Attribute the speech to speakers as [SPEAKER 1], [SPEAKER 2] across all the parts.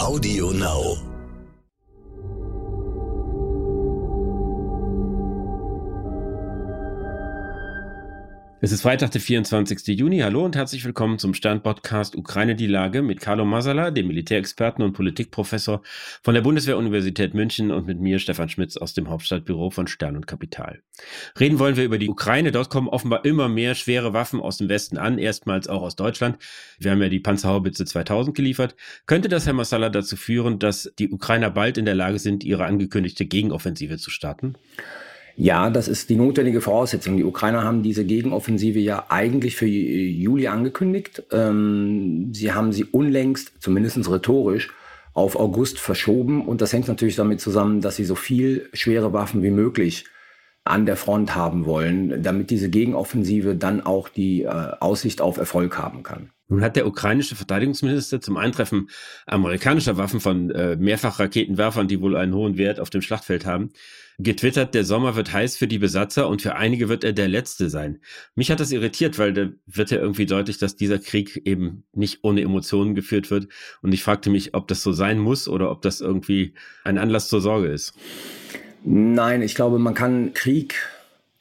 [SPEAKER 1] Audio Now.
[SPEAKER 2] Es ist Freitag, der 24. Juni. Hallo und herzlich willkommen zum Stern-Podcast Ukraine die Lage mit Carlo Masala, dem Militärexperten und Politikprofessor von der Bundeswehr-Universität München und mit mir, Stefan Schmitz, aus dem Hauptstadtbüro von Stern und Kapital. Reden wollen wir über die Ukraine. Dort kommen offenbar immer mehr schwere Waffen aus dem Westen an, erstmals auch aus Deutschland. Wir haben ja die Panzerhaubitze 2000 geliefert. Könnte das, Herr Masala, dazu führen, dass die Ukrainer bald in der Lage sind, ihre angekündigte Gegenoffensive zu starten?
[SPEAKER 3] Ja, das ist die notwendige Voraussetzung. Die Ukrainer haben diese Gegenoffensive ja eigentlich für Juli angekündigt. Ähm, sie haben sie unlängst, zumindest rhetorisch, auf August verschoben. Und das hängt natürlich damit zusammen, dass sie so viel schwere Waffen wie möglich an der Front haben wollen, damit diese Gegenoffensive dann auch die äh, Aussicht auf Erfolg haben kann.
[SPEAKER 2] Nun hat der ukrainische Verteidigungsminister zum Eintreffen amerikanischer Waffen von äh, Mehrfachraketenwerfern, die wohl einen hohen Wert auf dem Schlachtfeld haben, getwittert, der Sommer wird heiß für die Besatzer und für einige wird er der letzte sein. Mich hat das irritiert, weil da wird ja irgendwie deutlich, dass dieser Krieg eben nicht ohne Emotionen geführt wird. Und ich fragte mich, ob das so sein muss oder ob das irgendwie ein Anlass zur Sorge ist.
[SPEAKER 3] Nein, ich glaube, man kann Krieg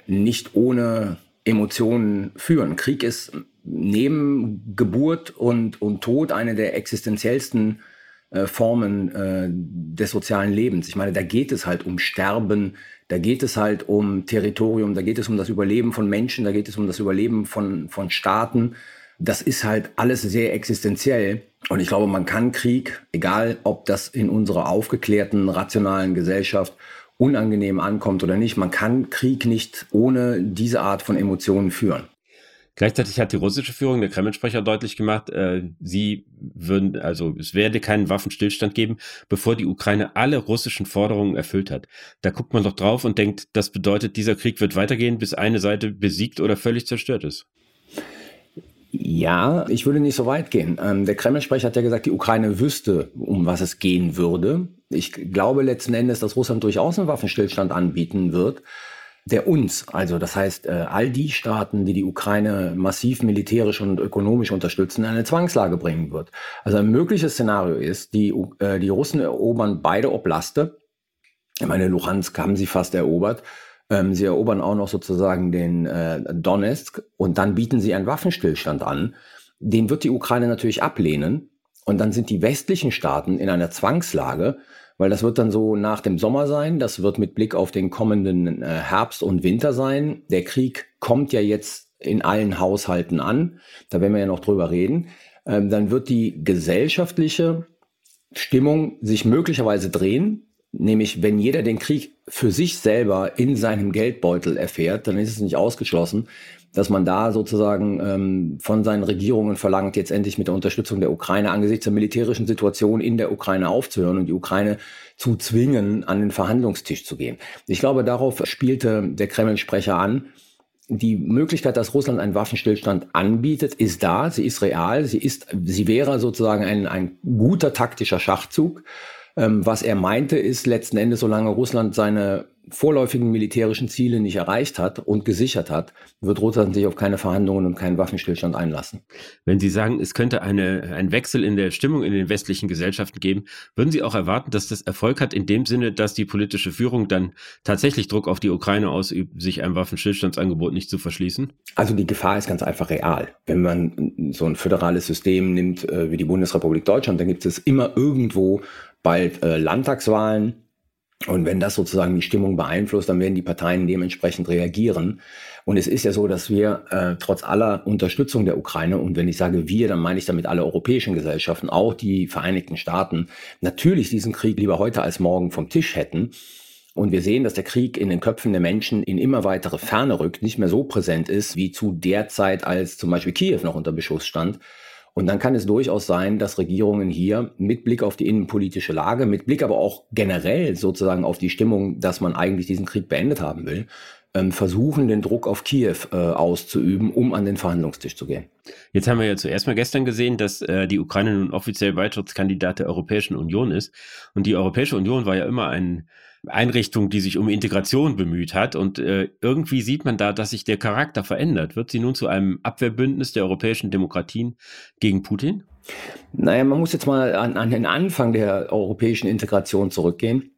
[SPEAKER 3] nicht ohne Emotionen führen. Krieg ist neben Geburt und, und Tod eine der existenziellsten äh, Formen äh, des sozialen Lebens. Ich meine, da geht es halt um Sterben, da geht es halt um Territorium, da geht es um das Überleben von Menschen, da geht es um das Überleben von, von Staaten. Das ist halt alles sehr existenziell. Und ich glaube, man kann Krieg, egal ob das in unserer aufgeklärten, rationalen Gesellschaft unangenehm ankommt oder nicht, man kann Krieg nicht ohne diese Art von Emotionen führen.
[SPEAKER 2] Gleichzeitig hat die russische Führung, der Kreml-Sprecher, deutlich gemacht, äh, sie würden, also es werde keinen Waffenstillstand geben, bevor die Ukraine alle russischen Forderungen erfüllt hat. Da guckt man doch drauf und denkt, das bedeutet, dieser Krieg wird weitergehen, bis eine Seite besiegt oder völlig zerstört ist.
[SPEAKER 3] Ja, ich würde nicht so weit gehen. Ähm, der Kreml-Sprecher hat ja gesagt, die Ukraine wüsste, um was es gehen würde. Ich glaube letzten Endes, dass Russland durchaus einen Waffenstillstand anbieten wird der uns, also das heißt äh, all die Staaten, die die Ukraine massiv militärisch und ökonomisch unterstützen, in eine Zwangslage bringen wird. Also ein mögliches Szenario ist, die, äh, die Russen erobern beide Oblaste. Ich meine, Luhansk haben sie fast erobert. Ähm, sie erobern auch noch sozusagen den äh, Donetsk und dann bieten sie einen Waffenstillstand an. Den wird die Ukraine natürlich ablehnen. Und dann sind die westlichen Staaten in einer Zwangslage, weil das wird dann so nach dem Sommer sein, das wird mit Blick auf den kommenden äh, Herbst und Winter sein. Der Krieg kommt ja jetzt in allen Haushalten an, da werden wir ja noch drüber reden. Ähm, dann wird die gesellschaftliche Stimmung sich möglicherweise drehen, nämlich wenn jeder den Krieg für sich selber in seinem Geldbeutel erfährt, dann ist es nicht ausgeschlossen, dass man da sozusagen ähm, von seinen Regierungen verlangt, jetzt endlich mit der Unterstützung der Ukraine angesichts der militärischen Situation in der Ukraine aufzuhören und die Ukraine zu zwingen, an den Verhandlungstisch zu gehen. Ich glaube, darauf spielte der Kreml-Sprecher an. Die Möglichkeit, dass Russland einen Waffenstillstand anbietet, ist da, sie ist real, sie ist, sie wäre sozusagen ein, ein guter taktischer Schachzug. Ähm, was er meinte, ist letzten Endes, solange Russland seine vorläufigen militärischen Ziele nicht erreicht hat und gesichert hat, wird Russland sich auf keine Verhandlungen und keinen Waffenstillstand einlassen.
[SPEAKER 2] Wenn Sie sagen, es könnte eine, ein Wechsel in der Stimmung in den westlichen Gesellschaften geben, würden Sie auch erwarten, dass das Erfolg hat in dem Sinne, dass die politische Führung dann tatsächlich Druck auf die Ukraine ausübt, sich einem Waffenstillstandsangebot nicht zu verschließen?
[SPEAKER 3] Also die Gefahr ist ganz einfach real. Wenn man so ein föderales System nimmt äh, wie die Bundesrepublik Deutschland, dann gibt es immer irgendwo bald äh, Landtagswahlen, und wenn das sozusagen die Stimmung beeinflusst, dann werden die Parteien dementsprechend reagieren. Und es ist ja so, dass wir äh, trotz aller Unterstützung der Ukraine, und wenn ich sage wir, dann meine ich damit alle europäischen Gesellschaften, auch die Vereinigten Staaten, natürlich diesen Krieg lieber heute als morgen vom Tisch hätten. Und wir sehen, dass der Krieg in den Köpfen der Menschen in immer weitere Ferne rückt, nicht mehr so präsent ist wie zu der Zeit, als zum Beispiel Kiew noch unter Beschuss stand. Und dann kann es durchaus sein, dass Regierungen hier mit Blick auf die innenpolitische Lage, mit Blick aber auch generell sozusagen auf die Stimmung, dass man eigentlich diesen Krieg beendet haben will, ähm, versuchen, den Druck auf Kiew äh, auszuüben, um an den Verhandlungstisch zu gehen.
[SPEAKER 2] Jetzt haben wir ja zuerst mal gestern gesehen, dass äh, die Ukraine nun offiziell Beitrittskandidat der Europäischen Union ist. Und die Europäische Union war ja immer ein Einrichtung, die sich um Integration bemüht hat. Und äh, irgendwie sieht man da, dass sich der Charakter verändert. Wird sie nun zu einem Abwehrbündnis der europäischen Demokratien gegen Putin?
[SPEAKER 3] Naja, man muss jetzt mal an, an den Anfang der europäischen Integration zurückgehen.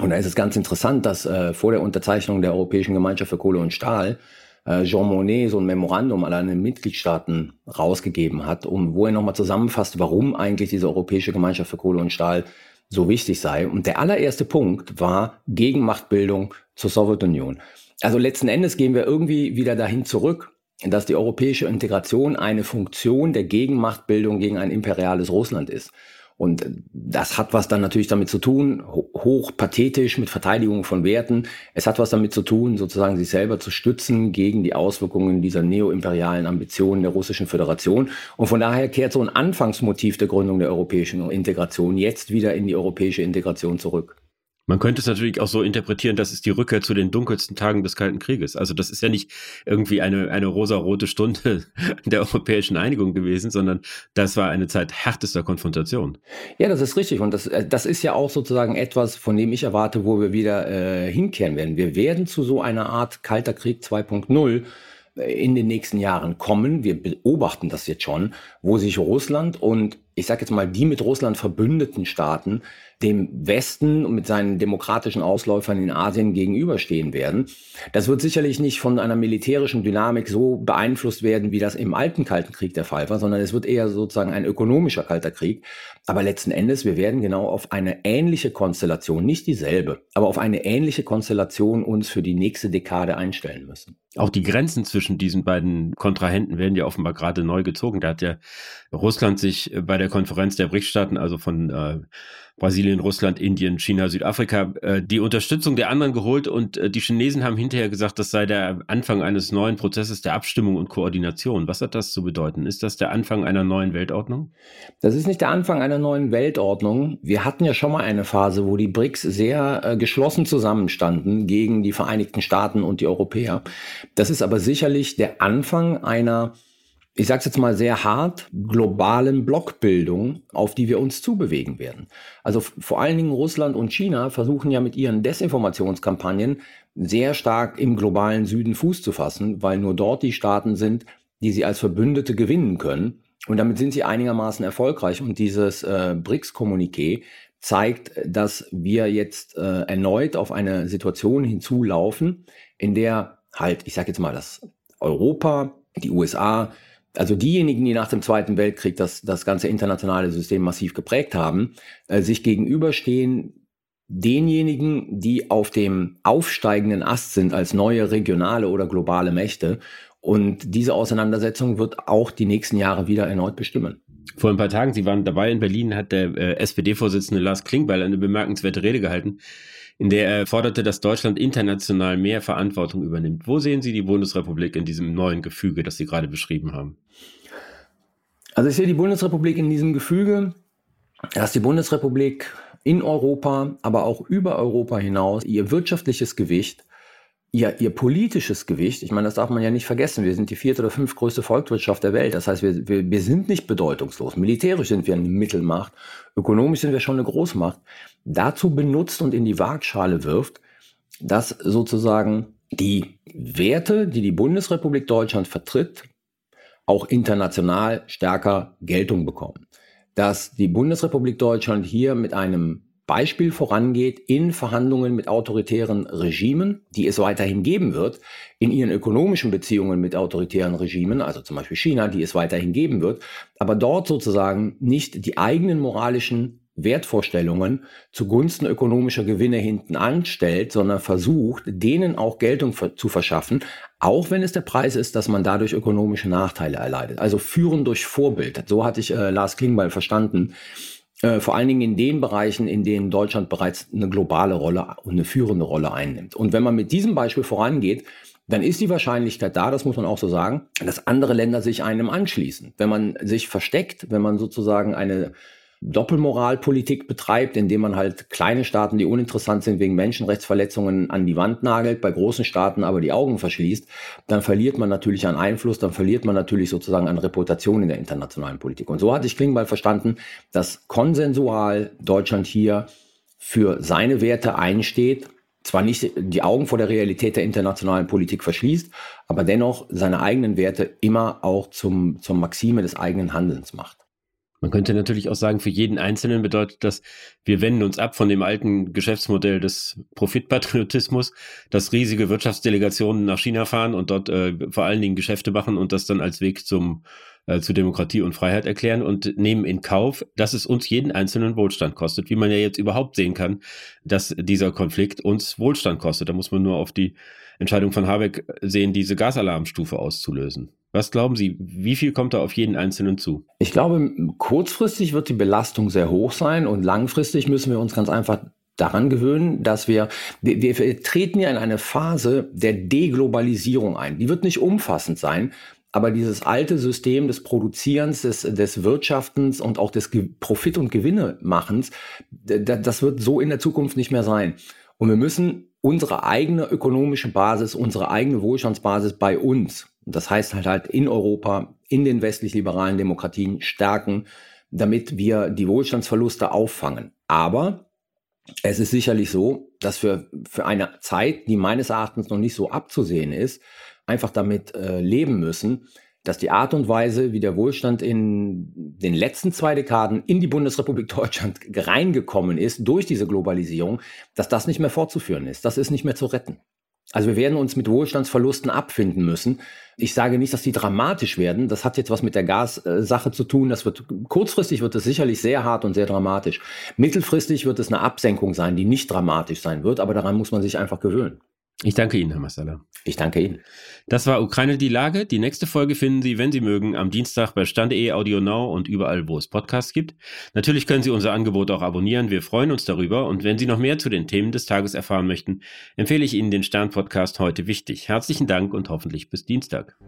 [SPEAKER 3] Und da ist es ganz interessant, dass äh, vor der Unterzeichnung der Europäischen Gemeinschaft für Kohle und Stahl äh, Jean Monnet so ein Memorandum an alle Mitgliedstaaten rausgegeben hat, um, wo er nochmal zusammenfasst, warum eigentlich diese Europäische Gemeinschaft für Kohle und Stahl so wichtig sei. Und der allererste Punkt war Gegenmachtbildung zur Sowjetunion. Also letzten Endes gehen wir irgendwie wieder dahin zurück, dass die europäische Integration eine Funktion der Gegenmachtbildung gegen ein imperiales Russland ist. Und das hat was dann natürlich damit zu tun, hoch pathetisch mit Verteidigung von Werten. Es hat was damit zu tun, sozusagen sich selber zu stützen gegen die Auswirkungen dieser neoimperialen Ambitionen der Russischen Föderation. Und von daher kehrt so ein Anfangsmotiv der Gründung der europäischen Integration jetzt wieder in die europäische Integration zurück.
[SPEAKER 2] Man könnte es natürlich auch so interpretieren, das ist die Rückkehr zu den dunkelsten Tagen des Kalten Krieges. Also das ist ja nicht irgendwie eine, eine rosarote Stunde der europäischen Einigung gewesen, sondern das war eine Zeit härtester Konfrontation.
[SPEAKER 3] Ja, das ist richtig. Und das, äh, das ist ja auch sozusagen etwas, von dem ich erwarte, wo wir wieder äh, hinkehren werden. Wir werden zu so einer Art Kalter Krieg 2.0 äh, in den nächsten Jahren kommen. Wir beobachten das jetzt schon, wo sich Russland und ich sage jetzt mal die mit Russland verbündeten Staaten dem Westen und mit seinen demokratischen Ausläufern in Asien gegenüberstehen werden. Das wird sicherlich nicht von einer militärischen Dynamik so beeinflusst werden, wie das im alten Kalten Krieg der Fall war, sondern es wird eher sozusagen ein ökonomischer Kalter Krieg. Aber letzten Endes, wir werden genau auf eine ähnliche Konstellation, nicht dieselbe, aber auf eine ähnliche Konstellation uns für die nächste Dekade einstellen müssen.
[SPEAKER 2] Auch die Grenzen zwischen diesen beiden Kontrahenten werden ja offenbar gerade neu gezogen. Da hat ja Russland sich bei der Konferenz der BRICS-Staaten, also von äh, Brasilien, Russland, Indien, China, Südafrika, äh, die Unterstützung der anderen geholt und äh, die Chinesen haben hinterher gesagt, das sei der Anfang eines neuen Prozesses der Abstimmung und Koordination. Was hat das zu bedeuten? Ist das der Anfang einer neuen Weltordnung?
[SPEAKER 3] Das ist nicht der Anfang einer neuen Weltordnung. Wir hatten ja schon mal eine Phase, wo die BRICS sehr äh, geschlossen zusammenstanden gegen die Vereinigten Staaten und die Europäer. Das ist aber sicherlich der Anfang einer ich sage es jetzt mal sehr hart, globalen Blockbildung, auf die wir uns zubewegen werden. Also vor allen Dingen Russland und China versuchen ja mit ihren Desinformationskampagnen sehr stark im globalen Süden Fuß zu fassen, weil nur dort die Staaten sind, die sie als Verbündete gewinnen können. Und damit sind sie einigermaßen erfolgreich. Und dieses äh, BRICS-Kommuniqué zeigt, dass wir jetzt äh, erneut auf eine Situation hinzulaufen, in der halt, ich sage jetzt mal, das Europa, die USA, also diejenigen, die nach dem Zweiten Weltkrieg das, das ganze internationale System massiv geprägt haben, äh, sich gegenüberstehen denjenigen, die auf dem aufsteigenden Ast sind als neue regionale oder globale Mächte. Und diese Auseinandersetzung wird auch die nächsten Jahre wieder erneut bestimmen.
[SPEAKER 2] Vor ein paar Tagen, Sie waren dabei in Berlin, hat der äh, SPD-Vorsitzende Lars Klingbeil eine bemerkenswerte Rede gehalten, in der er forderte, dass Deutschland international mehr Verantwortung übernimmt. Wo sehen Sie die Bundesrepublik in diesem neuen Gefüge, das Sie gerade beschrieben haben?
[SPEAKER 3] Also ich sehe die Bundesrepublik in diesem Gefüge, dass die Bundesrepublik in Europa, aber auch über Europa hinaus ihr wirtschaftliches Gewicht ihr, ihr politisches Gewicht, ich meine, das darf man ja nicht vergessen, wir sind die vierte oder fünftgrößte Volkswirtschaft der Welt. Das heißt, wir, wir, wir sind nicht bedeutungslos. Militärisch sind wir eine Mittelmacht, ökonomisch sind wir schon eine Großmacht. Dazu benutzt und in die Waagschale wirft, dass sozusagen die Werte, die die Bundesrepublik Deutschland vertritt, auch international stärker Geltung bekommen. Dass die Bundesrepublik Deutschland hier mit einem Beispiel vorangeht in Verhandlungen mit autoritären Regimen, die es weiterhin geben wird, in ihren ökonomischen Beziehungen mit autoritären Regimen, also zum Beispiel China, die es weiterhin geben wird, aber dort sozusagen nicht die eigenen moralischen Wertvorstellungen zugunsten ökonomischer Gewinne hinten anstellt, sondern versucht, denen auch Geltung zu verschaffen, auch wenn es der Preis ist, dass man dadurch ökonomische Nachteile erleidet. Also führen durch Vorbild. So hatte ich äh, Lars Klingbeil verstanden. Äh, vor allen Dingen in den Bereichen, in denen Deutschland bereits eine globale Rolle und eine führende Rolle einnimmt. Und wenn man mit diesem Beispiel vorangeht, dann ist die Wahrscheinlichkeit da, das muss man auch so sagen, dass andere Länder sich einem anschließen. Wenn man sich versteckt, wenn man sozusagen eine Doppelmoralpolitik betreibt, indem man halt kleine Staaten, die uninteressant sind wegen Menschenrechtsverletzungen, an die Wand nagelt, bei großen Staaten aber die Augen verschließt, dann verliert man natürlich an Einfluss, dann verliert man natürlich sozusagen an Reputation in der internationalen Politik. Und so hatte ich Klingbeil verstanden, dass konsensual Deutschland hier für seine Werte einsteht, zwar nicht die Augen vor der Realität der internationalen Politik verschließt, aber dennoch seine eigenen Werte immer auch zum, zum Maxime des eigenen Handelns macht.
[SPEAKER 2] Man könnte natürlich auch sagen, für jeden Einzelnen bedeutet das, wir wenden uns ab von dem alten Geschäftsmodell des Profitpatriotismus, dass riesige Wirtschaftsdelegationen nach China fahren und dort äh, vor allen Dingen Geschäfte machen und das dann als Weg zum äh, zu Demokratie und Freiheit erklären und nehmen in Kauf, dass es uns jeden einzelnen Wohlstand kostet, wie man ja jetzt überhaupt sehen kann, dass dieser Konflikt uns Wohlstand kostet. Da muss man nur auf die Entscheidung von Habeck sehen, diese Gasalarmstufe auszulösen. Was glauben Sie, wie viel kommt da auf jeden Einzelnen zu?
[SPEAKER 3] Ich glaube, kurzfristig wird die Belastung sehr hoch sein und langfristig müssen wir uns ganz einfach daran gewöhnen, dass wir, wir, wir treten ja in eine Phase der Deglobalisierung ein. Die wird nicht umfassend sein, aber dieses alte System des Produzierens, des, des Wirtschaftens und auch des Profit- und Gewinnemachens, das wird so in der Zukunft nicht mehr sein. Und wir müssen unsere eigene ökonomische Basis, unsere eigene Wohlstandsbasis bei uns das heißt halt halt in Europa, in den westlich-liberalen Demokratien stärken, damit wir die Wohlstandsverluste auffangen. Aber es ist sicherlich so, dass wir für eine Zeit, die meines Erachtens noch nicht so abzusehen ist, einfach damit äh, leben müssen, dass die Art und Weise, wie der Wohlstand in den letzten zwei Dekaden in die Bundesrepublik Deutschland reingekommen ist durch diese Globalisierung, dass das nicht mehr fortzuführen ist. Das ist nicht mehr zu retten. Also wir werden uns mit Wohlstandsverlusten abfinden müssen. Ich sage nicht, dass die dramatisch werden. Das hat jetzt was mit der Gassache zu tun. Das wird kurzfristig wird es sicherlich sehr hart und sehr dramatisch. Mittelfristig wird es eine Absenkung sein, die nicht dramatisch sein wird, aber daran muss man sich einfach gewöhnen.
[SPEAKER 2] Ich danke Ihnen, Herr Massala.
[SPEAKER 3] Ich danke Ihnen.
[SPEAKER 2] Das war Ukraine die Lage. Die nächste Folge finden Sie, wenn Sie mögen, am Dienstag bei Stand.de, Audio Now und überall, wo es Podcasts gibt. Natürlich können Sie unser Angebot auch abonnieren. Wir freuen uns darüber. Und wenn Sie noch mehr zu den Themen des Tages erfahren möchten, empfehle ich Ihnen den Stern-Podcast heute wichtig. Herzlichen Dank und hoffentlich bis Dienstag.